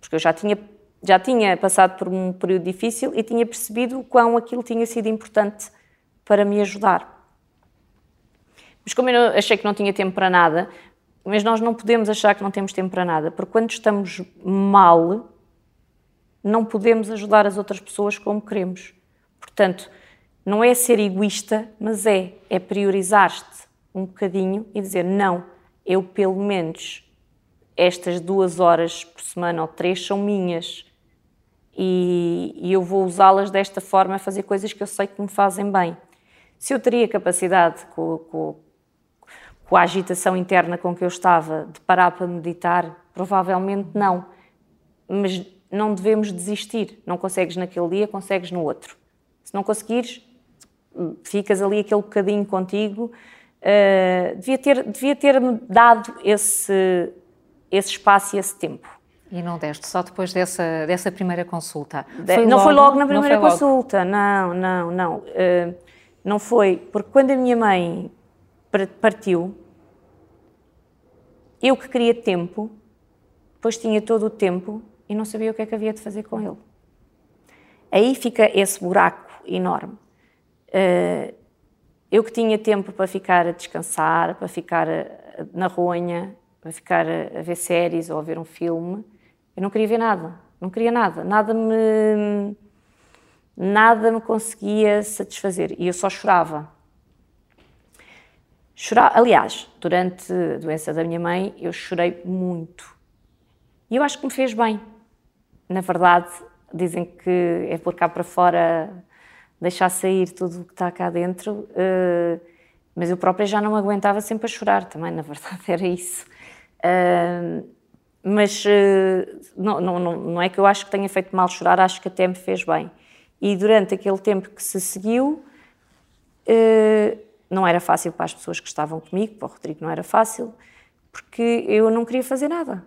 S2: Porque eu já tinha, já tinha passado por um período difícil e tinha percebido o quão aquilo tinha sido importante para me ajudar. Mas como eu achei que não tinha tempo para nada, mas nós não podemos achar que não temos tempo para nada, porque quando estamos mal, não podemos ajudar as outras pessoas como queremos. Portanto, não é ser egoísta, mas é, é priorizar-te um bocadinho e dizer não, eu pelo menos estas duas horas por semana ou três são minhas e, e eu vou usá-las desta forma a fazer coisas que eu sei que me fazem bem. Se eu teria capacidade com, com, com a agitação interna com que eu estava de parar para meditar, provavelmente não. Mas não devemos desistir. Não consegues naquele dia, consegues no outro. Se não conseguires, ficas ali aquele bocadinho contigo. Uh, devia ter devia ter me dado esse esse espaço e esse tempo.
S1: E não deste só depois dessa dessa primeira consulta?
S2: Foi não logo, foi logo na primeira não consulta, não, não, não. Uh, não foi porque quando a minha mãe partiu, eu que queria tempo, depois tinha todo o tempo e não sabia o que é que havia de fazer com ele. Aí fica esse buraco enorme. Uh, eu que tinha tempo para ficar a descansar, para ficar na ronha, para ficar a, ver séries ou a ver um filme, eu não queria ver nada, não queria nada, nada me nada me conseguia satisfazer e eu só chorava. Chorava, aliás, durante a doença da minha mãe, eu chorei muito. E eu acho que me fez bem. Na verdade, dizem que é por cá para fora deixar sair tudo o que está cá dentro, uh, mas eu própria já não aguentava sempre a chorar também, na verdade [laughs] era isso. Uh, mas uh, não, não, não é que eu acho que tenha feito mal chorar, acho que até me fez bem. E durante aquele tempo que se seguiu, não era fácil para as pessoas que estavam comigo, para o Rodrigo não era fácil, porque eu não queria fazer nada.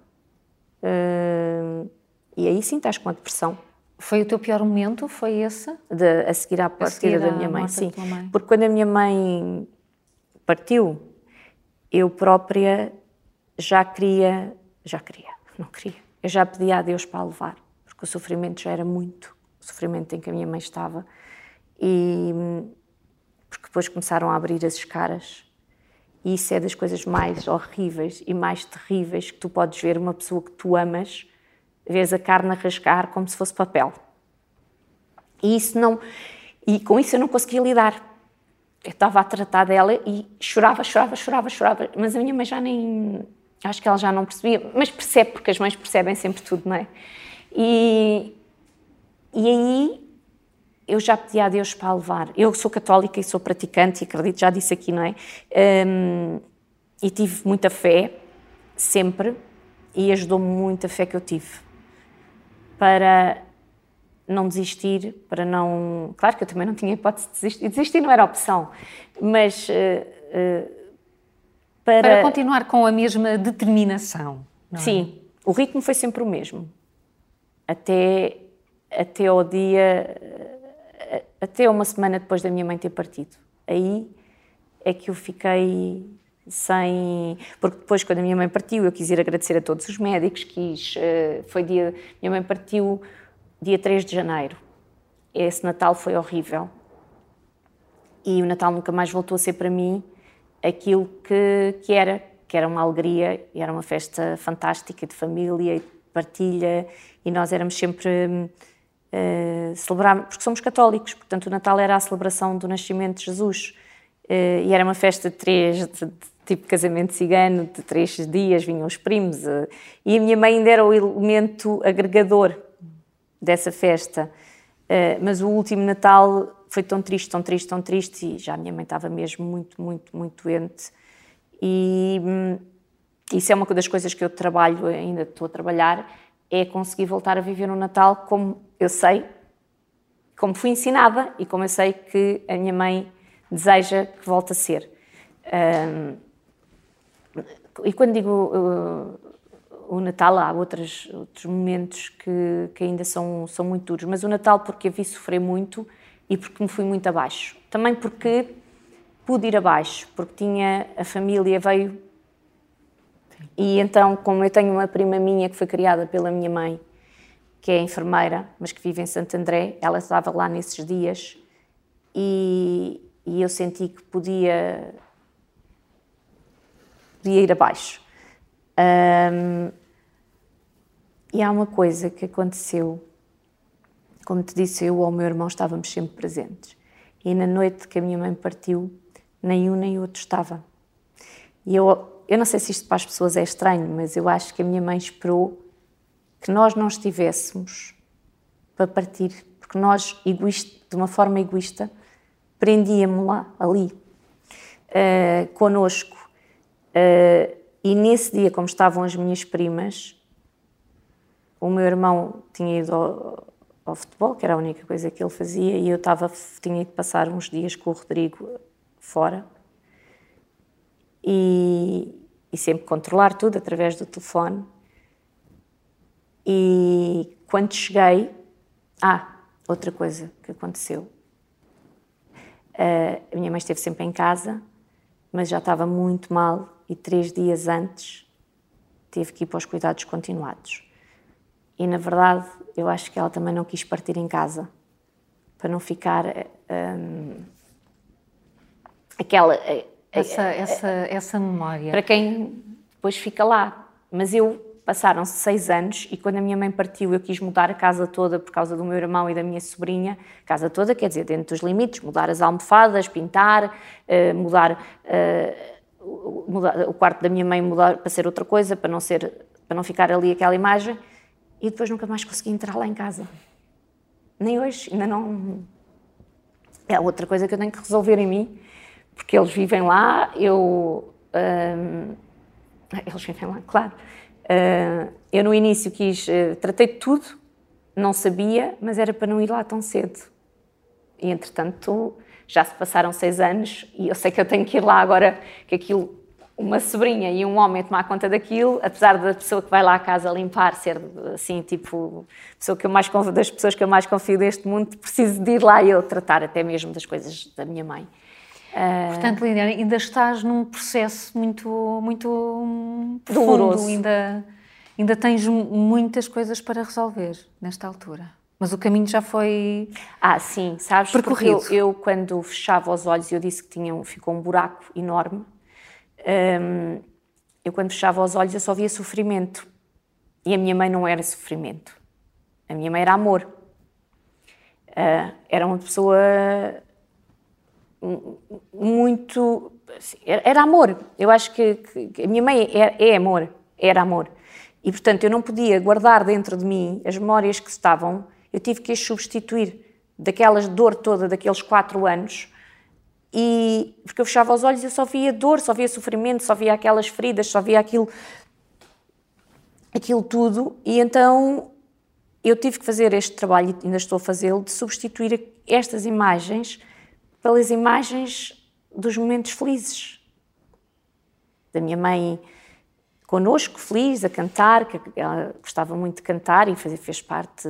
S2: e aí sim estás com a depressão.
S1: Foi o teu pior momento? Foi esse?
S2: De, a seguir à partida da minha mãe, sim. Mãe. Porque quando a minha mãe partiu, eu própria já queria, já queria, [laughs] não queria, eu já pedia a Deus para a levar, porque o sofrimento já era muito, o sofrimento em que a minha mãe estava, e porque depois começaram a abrir as escaras, e isso é das coisas mais horríveis e mais terríveis que tu podes ver uma pessoa que tu amas vês a carne a rasgar como se fosse papel. E isso não e com isso eu não conseguia lidar. Eu estava a tratar dela e chorava, chorava, chorava, chorava, mas a minha mãe já nem acho que ela já não percebia, mas percebe porque as mães percebem sempre tudo, não é? E e aí eu já pedi a Deus para a levar. Eu sou católica e sou praticante, e acredito, já disse aqui, não é? Um, e tive muita fé, sempre, e ajudou-me muito a fé que eu tive para não desistir, para não. Claro que eu também não tinha hipótese de desistir, desistir não era opção, mas. Uh, uh,
S1: para... para... continuar com a mesma determinação.
S2: É? Sim, o ritmo foi sempre o mesmo. Até, até ao dia. Até uma semana depois da minha mãe ter partido. Aí é que eu fiquei sem. Porque depois, quando a minha mãe partiu, eu quis ir agradecer a todos os médicos, quis. Eh, foi dia. Minha mãe partiu dia 3 de janeiro. Esse Natal foi horrível. E o Natal nunca mais voltou a ser para mim aquilo que, que era, que era uma alegria e era uma festa fantástica de família e de partilha. E nós éramos sempre. Uh, celebrar, porque somos católicos, portanto o Natal era a celebração do nascimento de Jesus. Uh, e era uma festa de três, de, de tipo casamento cigano, de três dias, vinham os primos. Uh, e a minha mãe ainda era o elemento agregador dessa festa. Mas o último Natal foi tão triste, tão triste, tão triste, e já a minha mãe estava mesmo muito, muito, muito doente. E hum, isso é uma das coisas que eu trabalho, ainda estou a trabalhar, é conseguir voltar a viver um Natal como eu sei, como fui ensinada e como eu sei que a minha mãe deseja que volte a ser. Um, e quando digo uh, o Natal, há outros, outros momentos que, que ainda são, são muito duros, mas o Natal porque a vi sofrer muito e porque me fui muito abaixo. Também porque pude ir abaixo, porque tinha a família, veio. E então, como eu tenho uma prima minha que foi criada pela minha mãe, que é enfermeira, mas que vive em Santo André, ela estava lá nesses dias e, e eu senti que podia, podia ir abaixo. Um, e há uma coisa que aconteceu, como te disse, eu ou o meu irmão estávamos sempre presentes. E na noite que a minha mãe partiu, nem um nem outro estava. E eu, eu não sei se isto para as pessoas é estranho, mas eu acho que a minha mãe esperou que nós não estivéssemos para partir, porque nós, egoísta, de uma forma egoísta, prendíamos lá, ali, uh, conosco. Uh, e nesse dia, como estavam as minhas primas, o meu irmão tinha ido ao, ao futebol, que era a única coisa que ele fazia, e eu estava, tinha ido passar uns dias com o Rodrigo fora e, e sempre controlar tudo através do telefone. E quando cheguei, ah, outra coisa que aconteceu. Uh, a minha mãe esteve sempre em casa, mas já estava muito mal e três dias antes teve que ir para os cuidados continuados. E na verdade, eu acho que ela também não quis partir em casa para não ficar um, aquela
S1: essa, essa, essa memória
S2: para quem depois fica lá. Mas eu passaram-se seis anos e quando a minha mãe partiu eu quis mudar a casa toda por causa do meu irmão e da minha sobrinha, casa toda, quer dizer, dentro dos limites, mudar as almofadas, pintar, uh, mudar, uh, mudar, o quarto da minha mãe mudar para ser outra coisa, para não ser, para não ficar ali aquela imagem e depois nunca mais consegui entrar lá em casa. Nem hoje, ainda não. É outra coisa que eu tenho que resolver em mim, porque eles vivem lá, eu. Hum, eles vivem lá, claro. Uh, eu no início quis. Uh, tratei de tudo, não sabia, mas era para não ir lá tão cedo. E entretanto, já se passaram seis anos e eu sei que eu tenho que ir lá agora, que aquilo uma sobrinha e um homem tomar conta daquilo, apesar da pessoa que vai lá à casa limpar ser assim, tipo, pessoa que eu mais confio, das pessoas que eu mais confio deste mundo, preciso de ir lá e eu tratar até mesmo das coisas da minha mãe.
S1: Portanto, Liliana, ainda estás num processo muito, muito doloroso. Ainda, ainda tens muitas coisas para resolver nesta altura. Mas o caminho já foi.
S2: Ah, sim, sabes? Percorrido. Porque eu, eu, quando fechava os olhos, eu disse que tinha, ficou um buraco enorme um, eu quando fechava os olhos eu só via sofrimento. E a minha mãe não era sofrimento. A minha mãe era amor. Uh, era uma pessoa muito. Era amor. Eu acho que, que a minha mãe é, é, amor. Era amor. E portanto eu não podia guardar dentro de mim as memórias que estavam, eu tive que as substituir daquelas dor toda daqueles quatro anos e porque eu fechava os olhos e eu só via dor, só via sofrimento, só via aquelas feridas, só via aquilo, aquilo tudo. E então eu tive que fazer este trabalho, e ainda estou a fazê-lo, de substituir estas imagens pelas imagens dos momentos felizes. Da minha mãe connosco, feliz, a cantar, que ela gostava muito de cantar e fez, parte,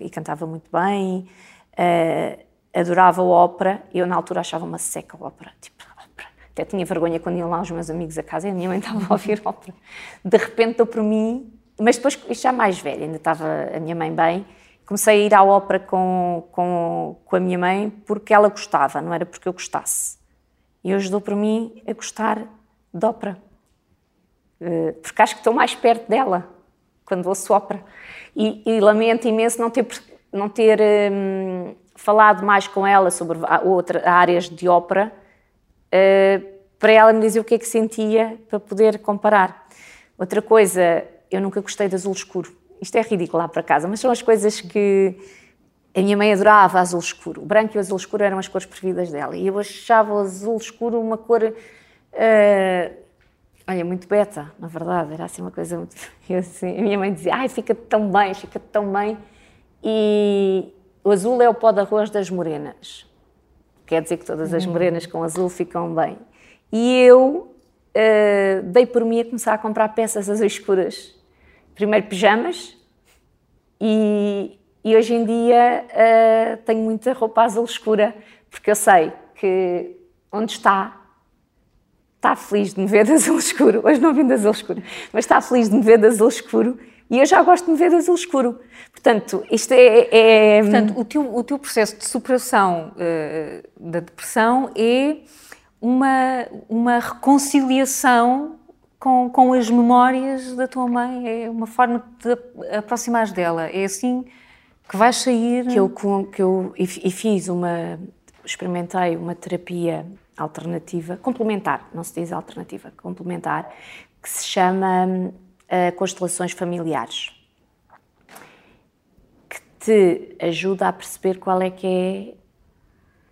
S2: e cantava muito bem. Uh, adorava ópera, eu na altura achava uma seca ópera, tipo, ópera. Até tinha vergonha quando iam lá os meus amigos a casa e a minha mãe estava a ouvir ópera. De repente deu por mim, mas depois, já mais velha, ainda estava a minha mãe bem, comecei a ir à ópera com, com, com a minha mãe porque ela gostava, não era porque eu gostasse. E ajudou por mim a gostar de ópera. Eh, porque acho que estou mais perto dela quando ouço ópera. E, e lamento imenso não ter, não ter hum, falado mais com ela sobre outras áreas de ópera, uh, para ela me dizer o que é que sentia para poder comparar. Outra coisa, eu nunca gostei de azul escuro. Isto é ridículo lá para casa, mas são as coisas que a minha mãe adorava azul escuro. O branco e o azul escuro eram as cores preferidas dela. E eu achava o azul escuro uma cor. Uh, olha, muito beta, na verdade. Era assim uma coisa muito. [laughs] Assim, a minha mãe dizia: Ai, fica tão bem, fica tão bem. E, o azul é o pó de arroz das morenas. Quer dizer que todas as uhum. morenas com azul ficam bem. E eu uh, dei por mim a começar a comprar peças azuis escuras. Primeiro pijamas e, e hoje em dia uh, tenho muita roupa azul escura, porque eu sei que onde está está feliz de me ver de azul escuro. Hoje não vim de azul escuro, mas está feliz de me ver de azul escuro e eu já gosto de me ver de azul escuro. Portanto, isto é. é...
S1: Portanto, o teu, o teu processo de superação uh, da depressão é uma, uma reconciliação com, com as memórias da tua mãe, é uma forma de aproximares dela. É assim que vais sair.
S2: Que eu, que eu e fiz uma. experimentei uma terapia alternativa, complementar, não se diz alternativa, complementar, que se chama constelações familiares, que te ajuda a perceber qual é que é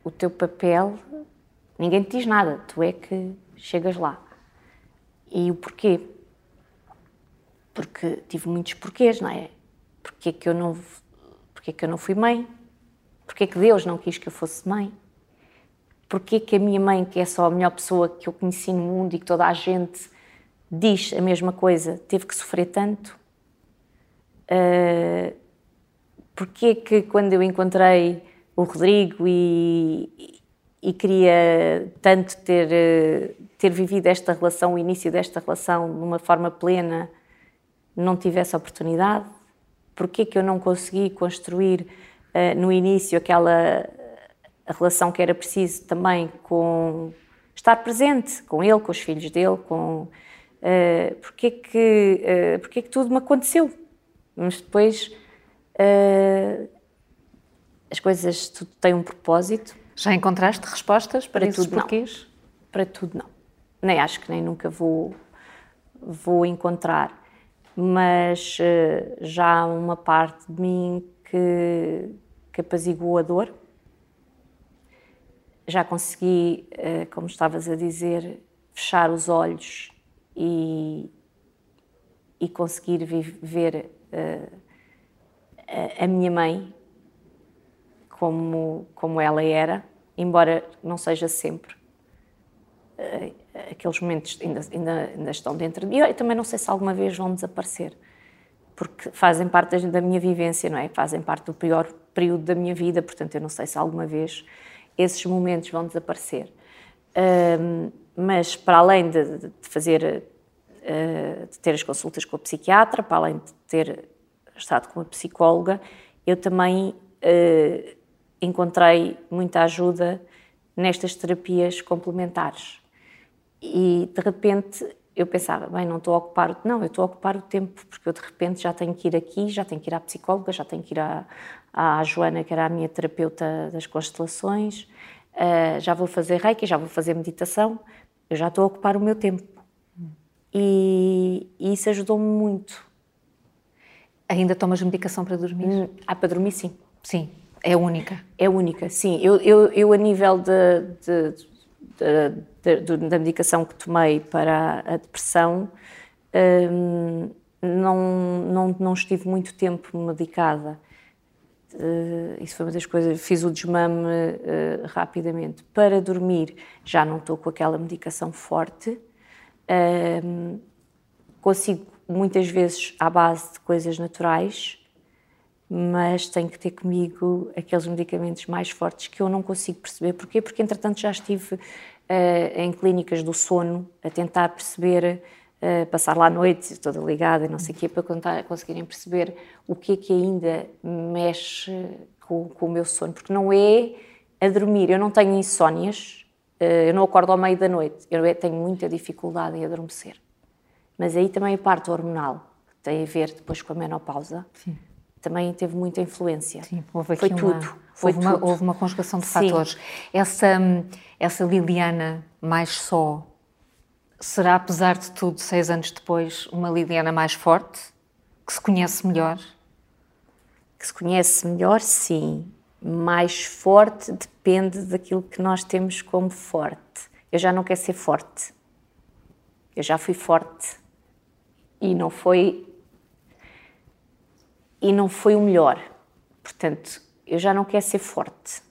S2: o teu papel. Ninguém te diz nada, tu é que chegas lá. E o porquê? Porque tive muitos porquês, não é? Porque é que eu não, Porquê que eu não fui mãe? Porquê que Deus não quis que eu fosse mãe? Porquê que a minha mãe, que é só a melhor pessoa que eu conheci no mundo e que toda a gente diz a mesma coisa, teve que sofrer tanto? Uh, porquê que quando eu encontrei o Rodrigo e, e queria tanto ter, ter vivido esta relação, o início desta relação de uma forma plena, não tive essa oportunidade? Porquê que eu não consegui construir uh, no início aquela relação que era preciso também com estar presente com ele, com os filhos dele, com uh, porque que uh, porque que tudo me aconteceu, mas depois uh, as coisas tudo têm um propósito.
S1: Já encontraste respostas para, para tudo porquês?
S2: Não. Para tudo não. Nem acho que nem nunca vou vou encontrar, mas uh, já há uma parte de mim que que apaziguou a dor já consegui, eh, como estavas a dizer, fechar os olhos e, e conseguir ver eh, a minha mãe como, como ela era, embora não seja sempre. Eh, aqueles momentos ainda, ainda, ainda estão dentro de mim. Eu também não sei se alguma vez vão desaparecer, porque fazem parte da minha vivência, não é? Fazem parte do pior período da minha vida, portanto, eu não sei se alguma vez esses momentos vão desaparecer. Um, mas para além de, de fazer, uh, de ter as consultas com a psiquiatra, para além de ter estado com a psicóloga, eu também uh, encontrei muita ajuda nestas terapias complementares. E de repente eu pensava, bem, não estou a ocupar, não, eu estou a ocupar o tempo, porque eu de repente já tenho que ir aqui, já tenho que ir à psicóloga, já tenho que ir à, à Joana, que era a minha terapeuta das constelações, uh, já vou fazer reiki, já vou fazer meditação, eu já estou a ocupar o meu tempo. E, e isso ajudou-me muito.
S1: Ainda tomas medicação para dormir? Hum,
S2: ah, para dormir sim.
S1: Sim, é única?
S2: É única, sim. Eu, eu, eu a nível de, de, de, da medicação que tomei para a depressão, hum, não, não, não estive muito tempo medicada. Uh, isso foi uma das coisas. Fiz o desmame uh, rapidamente. Para dormir, já não estou com aquela medicação forte. Uh, consigo muitas vezes à base de coisas naturais, mas tenho que ter comigo aqueles medicamentos mais fortes que eu não consigo perceber. Porquê? Porque, entretanto, já estive em clínicas do sono a tentar perceber uh, passar lá a noite toda ligada, não sei o quê, para contar, conseguirem perceber o que é que ainda mexe com, com, o meu sono, porque não é a dormir, eu não tenho insónias, uh, eu não acordo ao meio da noite, eu é, tenho muita dificuldade em adormecer. Mas aí também a parte hormonal, que tem a ver depois com a menopausa, Sim. Também teve muita influência.
S1: Sim, houve aqui Foi uma, tudo. Foi houve, tudo. Uma, houve uma conjugação de Sim. fatores. Essa, essa Liliana mais só, será, apesar de tudo, seis anos depois, uma Liliana mais forte, que se conhece melhor?
S2: Que se conhece melhor, sim. Mais forte depende daquilo que nós temos como forte. Eu já não quero ser forte. Eu já fui forte. E não foi. E não foi o melhor. Portanto, eu já não quero ser forte.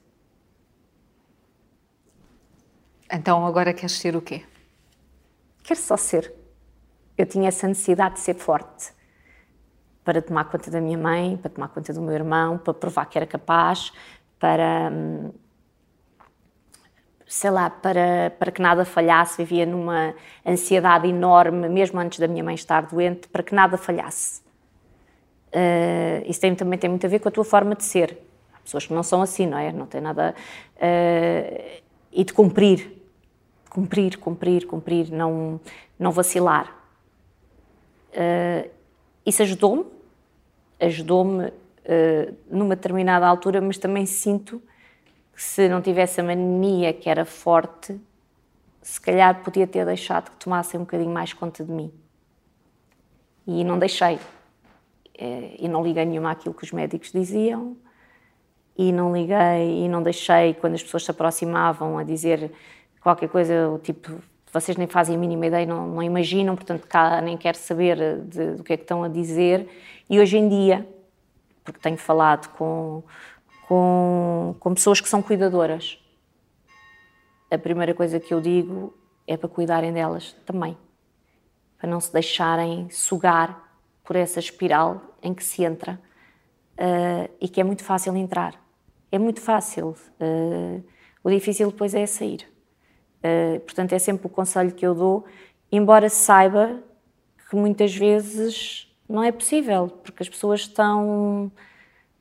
S1: Então agora queres ser o quê?
S2: quero só ser. Eu tinha essa necessidade de ser forte para tomar conta da minha mãe, para tomar conta do meu irmão, para provar que era capaz, para hum, sei lá, para, para que nada falhasse, vivia numa ansiedade enorme, mesmo antes da minha mãe estar doente, para que nada falhasse. Uh, isso tem, também tem muito a ver com a tua forma de ser. Há pessoas que não são assim, não é? Não tem nada. Uh, e de cumprir cumprir, cumprir, cumprir, não, não vacilar. Uh, isso ajudou-me, ajudou-me numa determinada altura, mas também sinto que se não tivesse a mania que era forte, se calhar podia ter deixado que tomassem um bocadinho mais conta de mim. E não deixei. Uh, e não liguei nenhuma àquilo que os médicos diziam, e não liguei, e não deixei quando as pessoas se aproximavam a dizer qualquer coisa, o tipo, vocês nem fazem a mínima ideia, não, não imaginam, portanto cá nem quero saber de, do que é que estão a dizer. E hoje em dia, porque tenho falado com, com, com pessoas que são cuidadoras. A primeira coisa que eu digo é para cuidarem delas também, para não se deixarem sugar por essa espiral em que se entra uh, e que é muito fácil entrar. É muito fácil. Uh, o difícil depois é sair. Uh, portanto, é sempre o conselho que eu dou, embora saiba que muitas vezes não é possível, porque as pessoas estão.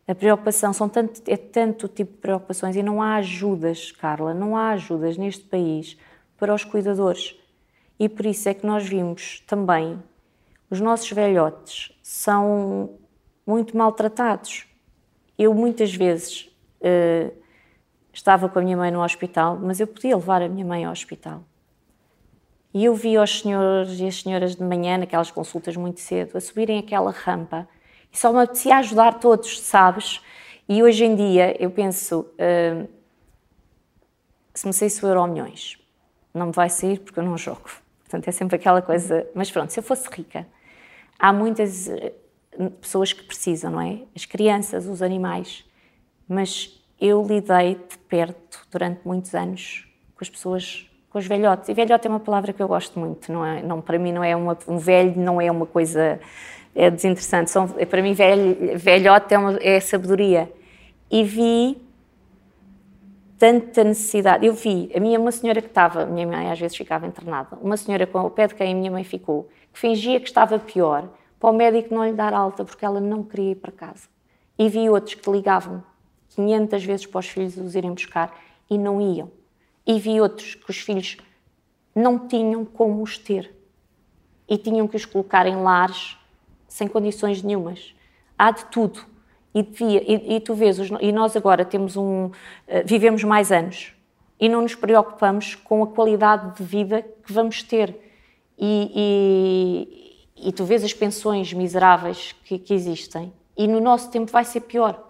S2: A preocupação são tanto, é tanto tipo de preocupações e não há ajudas, Carla, não há ajudas neste país para os cuidadores. E por isso é que nós vimos também os nossos velhotes são muito maltratados. Eu muitas vezes uh, estava com a minha mãe no hospital, mas eu podia levar a minha mãe ao hospital. E eu vi os senhores e as senhoras de manhã, naquelas consultas muito cedo, a subirem aquela rampa e só me apetecia ajudar todos, sabes? E hoje em dia eu penso: uh, se me saísse o euro milhões, não me vai sair porque eu não jogo. Portanto, é sempre aquela coisa. Mas pronto, se eu fosse rica, há muitas eh, pessoas que precisam, não é? As crianças, os animais. Mas eu lidei de perto durante muitos anos com as pessoas, com os velhotes. E velhote é uma palavra que eu gosto muito, não é? Não, para mim não é uma, um velho não é uma coisa é desinteressante. São, para mim velho, velhote é, uma, é sabedoria. E vi tanta necessidade. Eu vi, a minha uma senhora que estava, minha mãe às vezes ficava internada, uma senhora com o pé de quem a minha mãe ficou, que fingia que estava pior, para o médico não lhe dar alta porque ela não queria ir para casa. E vi outros que ligavam 500 vezes para os filhos os irem buscar e não iam. E vi outros que os filhos não tinham como os ter e tinham que os colocar em lares sem condições nenhumas. Há de tudo. E, devia, e, e tu vês, e nós agora temos um, uh, vivemos mais anos e não nos preocupamos com a qualidade de vida que vamos ter. E, e, e tu vês as pensões miseráveis que, que, existem, e no nosso tempo vai ser pior,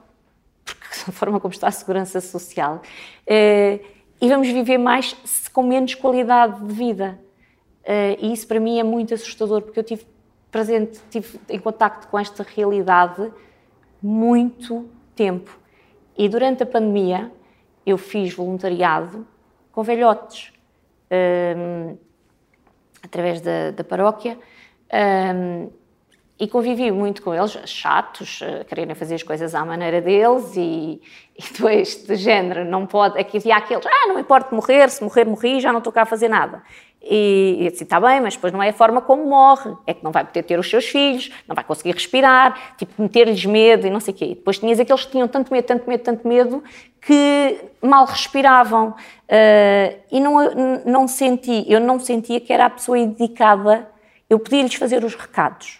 S2: porque [laughs] da forma como está a segurança social, uh, e vamos viver mais com menos qualidade de vida. Uh, e isso para mim é muito assustador, porque eu tive presente, tive em contacto com esta realidade muito tempo. E durante a pandemia eu fiz voluntariado com velhotes, um, através da, da paróquia, um, e convivi muito com eles, chatos, uh, quererem fazer as coisas à maneira deles, e, e [laughs] depois de género, não pode. Aqui havia aqueles, ah, não importa morrer, se morrer, morri, já não estou cá a fazer nada. E eu disse, está bem, mas depois não é a forma como morre, é que não vai poder ter os seus filhos, não vai conseguir respirar, tipo, meter-lhes medo e não sei o quê. E depois tinhas aqueles que tinham tanto medo, tanto medo, tanto medo, que mal respiravam. Uh, e não, não senti, eu não sentia que era a pessoa indicada, eu podia-lhes fazer os recados,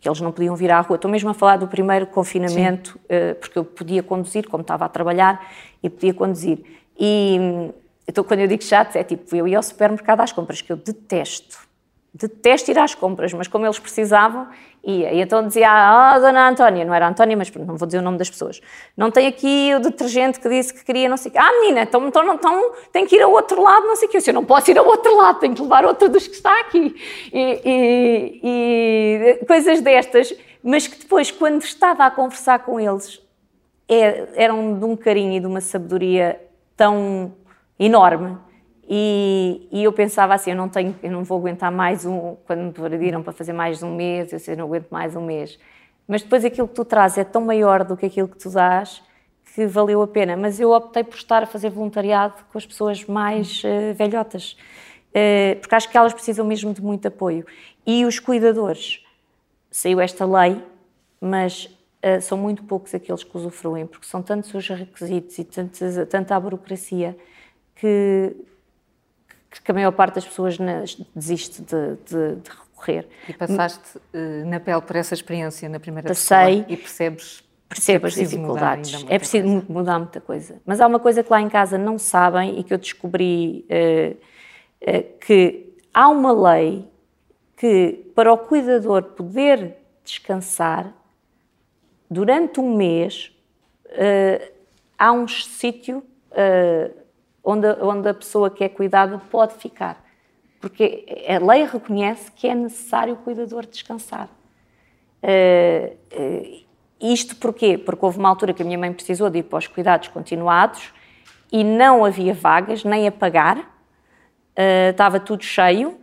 S2: que eles não podiam vir à rua. Estou mesmo a falar do primeiro confinamento, uh, porque eu podia conduzir, como estava a trabalhar, e podia conduzir. E então, quando eu digo chato, é tipo, eu ia ao supermercado às compras, que eu detesto. Detesto ir às compras, mas como eles precisavam, ia. E então dizia, ah, dona Antónia, não era Antónia, mas não vou dizer o nome das pessoas, não tem aqui o detergente que disse que queria, não sei o quê. Ah, menina, então, então, então tem que ir ao outro lado, não sei o quê. Eu não posso ir ao outro lado, tenho que levar outro dos que está aqui. E, e, e coisas destas, mas que depois, quando estava a conversar com eles, é, eram de um carinho e de uma sabedoria tão enorme. E, e, eu pensava assim, eu não tenho, eu não vou aguentar mais um, quando me pediram para fazer mais um mês, eu eu não aguento mais um mês. Mas depois aquilo que tu trazes é tão maior do que aquilo que tu dás que valeu a pena. Mas eu optei por estar a fazer voluntariado com as pessoas mais uh, velhotas, uh, porque acho que elas precisam mesmo de muito apoio. E os cuidadores, saiu esta lei, mas uh, são muito poucos aqueles que usufruem, porque são tantos os requisitos e tantos, tanta a burocracia que, que a maior parte das pessoas desiste de, de, de recorrer.
S1: E passaste uh, na pele por essa experiência na primeira
S2: Passei,
S1: e percebes
S2: percebo é as dificuldades. É preciso coisa. mudar muita coisa. Mas há uma coisa que lá em casa não sabem e que eu descobri uh, uh, que há uma lei que para o cuidador poder descansar durante um mês uh, há um sítio onde, onde a pessoa que é cuidada pode ficar. Porque a lei reconhece que é necessário o cuidador descansar. Uh, uh, isto porquê? Porque houve uma altura que a minha mãe precisou de ir para os cuidados continuados e não havia vagas, nem a pagar, uh, estava tudo cheio.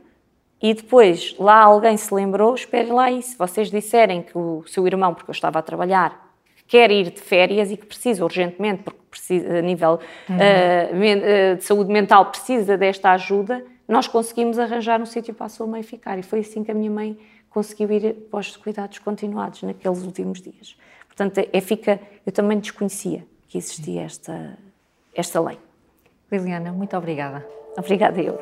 S2: E depois lá alguém se lembrou: esperem lá, se vocês disserem que o seu irmão, porque eu estava a trabalhar, quer ir de férias e que precisa urgentemente, porque precisa, a nível uhum. uh, de saúde mental precisa desta ajuda, nós conseguimos arranjar um sítio para a sua mãe ficar. E foi assim que a minha mãe conseguiu ir para os cuidados continuados naqueles últimos dias. Portanto, é, fica, eu também desconhecia que existia esta, esta lei.
S1: Liliana, muito obrigada.
S2: Obrigada eu.